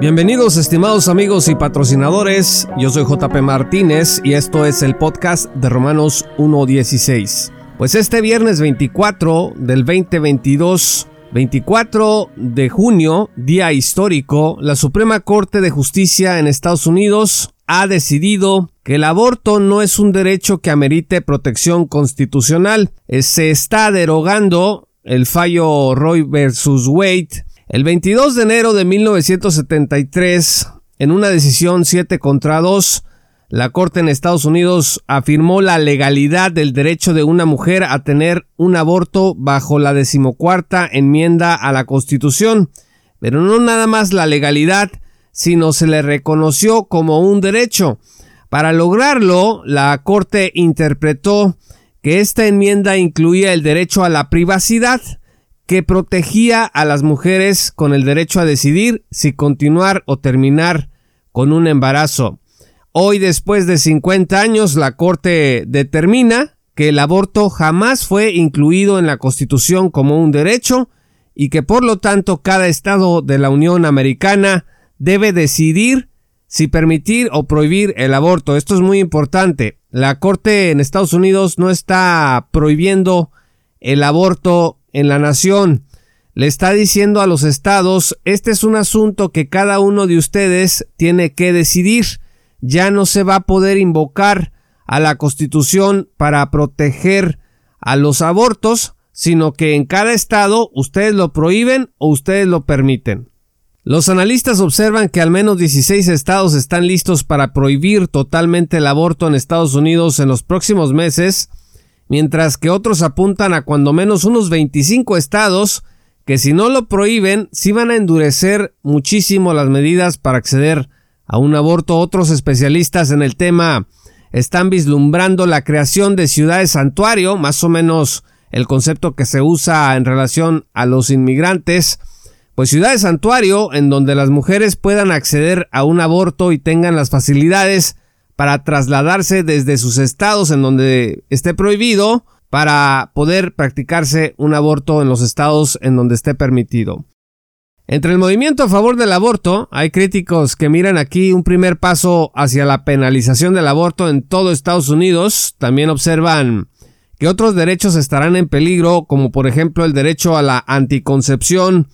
Bienvenidos estimados amigos y patrocinadores, yo soy JP Martínez y esto es el podcast de Romanos 1.16. Pues este viernes 24 del 2022, 24 de junio, día histórico, la Suprema Corte de Justicia en Estados Unidos ha decidido que el aborto no es un derecho que amerite protección constitucional. Se está derogando el fallo Roy versus Wade el 22 de enero de 1973, en una decisión 7 contra 2, la Corte en Estados Unidos afirmó la legalidad del derecho de una mujer a tener un aborto bajo la decimocuarta enmienda a la Constitución, pero no nada más la legalidad, sino se le reconoció como un derecho. Para lograrlo, la Corte interpretó que esta enmienda incluía el derecho a la privacidad, que protegía a las mujeres con el derecho a decidir si continuar o terminar con un embarazo. Hoy, después de 50 años, la Corte determina que el aborto jamás fue incluido en la Constitución como un derecho y que por lo tanto cada estado de la Unión Americana debe decidir si permitir o prohibir el aborto. Esto es muy importante. La Corte en Estados Unidos no está prohibiendo el aborto en la nación. Le está diciendo a los estados, este es un asunto que cada uno de ustedes tiene que decidir. Ya no se va a poder invocar a la Constitución para proteger a los abortos, sino que en cada estado ustedes lo prohíben o ustedes lo permiten. Los analistas observan que al menos 16 estados están listos para prohibir totalmente el aborto en Estados Unidos en los próximos meses, mientras que otros apuntan a cuando menos unos 25 estados que si no lo prohíben, sí van a endurecer muchísimo las medidas para acceder a un aborto. Otros especialistas en el tema están vislumbrando la creación de ciudades santuario, más o menos el concepto que se usa en relación a los inmigrantes, pues ciudades santuario en donde las mujeres puedan acceder a un aborto y tengan las facilidades para trasladarse desde sus estados en donde esté prohibido para poder practicarse un aborto en los estados en donde esté permitido. Entre el movimiento a favor del aborto, hay críticos que miran aquí un primer paso hacia la penalización del aborto en todo Estados Unidos. También observan que otros derechos estarán en peligro, como por ejemplo el derecho a la anticoncepción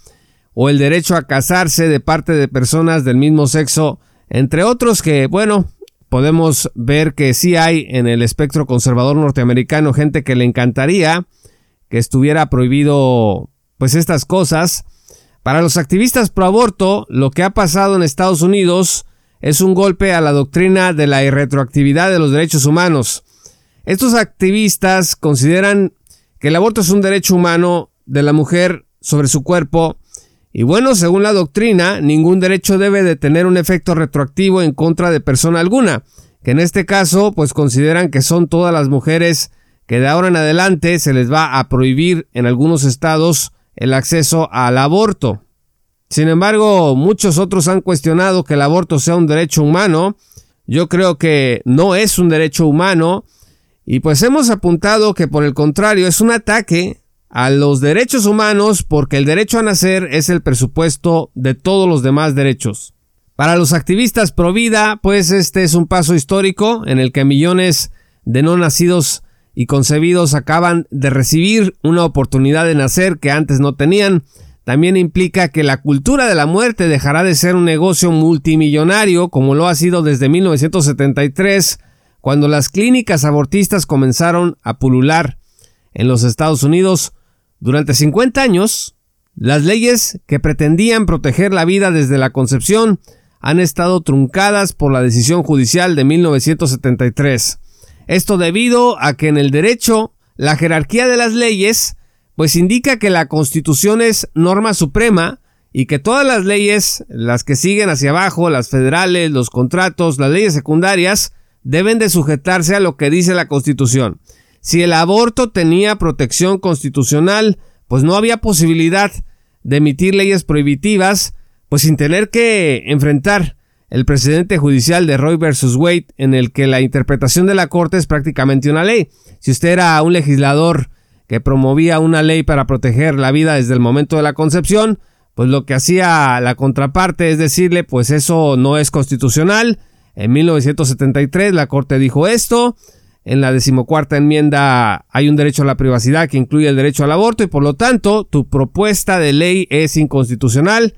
o el derecho a casarse de parte de personas del mismo sexo, entre otros que, bueno, podemos ver que sí hay en el espectro conservador norteamericano gente que le encantaría que estuviera prohibido pues estas cosas. Para los activistas pro aborto, lo que ha pasado en Estados Unidos es un golpe a la doctrina de la irretroactividad de los derechos humanos. Estos activistas consideran que el aborto es un derecho humano de la mujer sobre su cuerpo y bueno, según la doctrina, ningún derecho debe de tener un efecto retroactivo en contra de persona alguna, que en este caso pues consideran que son todas las mujeres que de ahora en adelante se les va a prohibir en algunos estados el acceso al aborto. Sin embargo, muchos otros han cuestionado que el aborto sea un derecho humano. Yo creo que no es un derecho humano. Y pues hemos apuntado que por el contrario es un ataque a los derechos humanos porque el derecho a nacer es el presupuesto de todos los demás derechos. Para los activistas pro vida, pues este es un paso histórico en el que millones de no nacidos y concebidos acaban de recibir una oportunidad de nacer que antes no tenían. También implica que la cultura de la muerte dejará de ser un negocio multimillonario como lo ha sido desde 1973, cuando las clínicas abortistas comenzaron a pulular en los Estados Unidos durante 50 años, las leyes que pretendían proteger la vida desde la concepción han estado truncadas por la decisión judicial de 1973. Esto debido a que en el derecho la jerarquía de las leyes pues indica que la Constitución es norma suprema y que todas las leyes, las que siguen hacia abajo, las federales, los contratos, las leyes secundarias, deben de sujetarse a lo que dice la Constitución. Si el aborto tenía protección constitucional, pues no había posibilidad de emitir leyes prohibitivas, pues sin tener que enfrentar el precedente judicial de Roy versus Wade, en el que la interpretación de la Corte es prácticamente una ley. Si usted era un legislador que promovía una ley para proteger la vida desde el momento de la concepción, pues lo que hacía la contraparte es decirle, pues eso no es constitucional. En 1973 la Corte dijo esto. En la decimocuarta enmienda hay un derecho a la privacidad que incluye el derecho al aborto y por lo tanto tu propuesta de ley es inconstitucional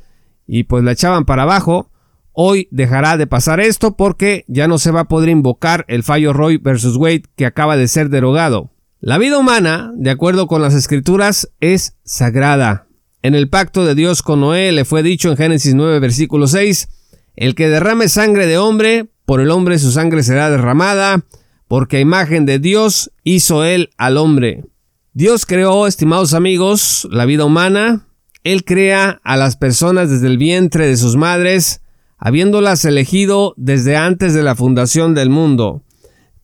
y pues la echaban para abajo. Hoy dejará de pasar esto porque ya no se va a poder invocar el fallo Roy versus Wade que acaba de ser derogado. La vida humana, de acuerdo con las escrituras, es sagrada. En el pacto de Dios con Noé le fue dicho en Génesis 9 versículo 6, el que derrame sangre de hombre, por el hombre su sangre será derramada, porque a imagen de Dios hizo él al hombre. Dios creó, estimados amigos, la vida humana, Él crea a las personas desde el vientre de sus madres, habiéndolas elegido desde antes de la fundación del mundo.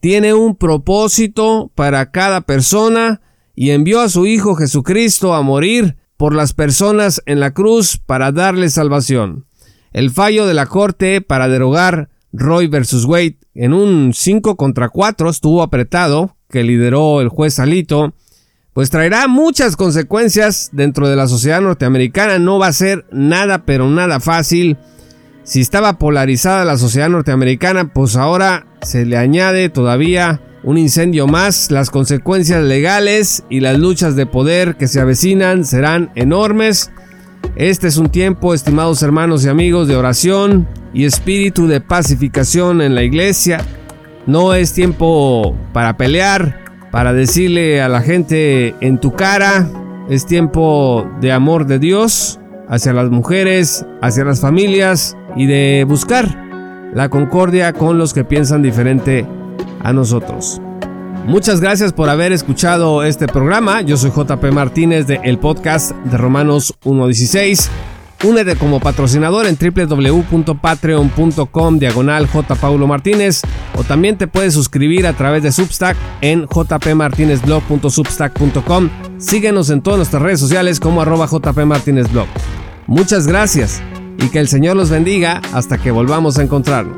Tiene un propósito para cada persona y envió a su Hijo Jesucristo a morir por las personas en la cruz para darle salvación. El fallo de la Corte para derogar Roy versus Wade en un 5 contra 4 estuvo apretado, que lideró el juez Alito, pues traerá muchas consecuencias dentro de la sociedad norteamericana. No va a ser nada, pero nada fácil. Si estaba polarizada la sociedad norteamericana, pues ahora se le añade todavía un incendio más, las consecuencias legales y las luchas de poder que se avecinan serán enormes. Este es un tiempo, estimados hermanos y amigos, de oración y espíritu de pacificación en la iglesia. No es tiempo para pelear, para decirle a la gente en tu cara. Es tiempo de amor de Dios hacia las mujeres, hacia las familias y de buscar la concordia con los que piensan diferente a nosotros. Muchas gracias por haber escuchado este programa. Yo soy JP Martínez de el podcast de Romanos 1.16. Únete como patrocinador en www.patreon.com diagonal J. Paulo Martínez o también te puedes suscribir a través de Substack en jpmartinezblog.substack.com. Síguenos en todas nuestras redes sociales como arroba jpmartinezblog. Muchas gracias y que el Señor los bendiga hasta que volvamos a encontrarnos.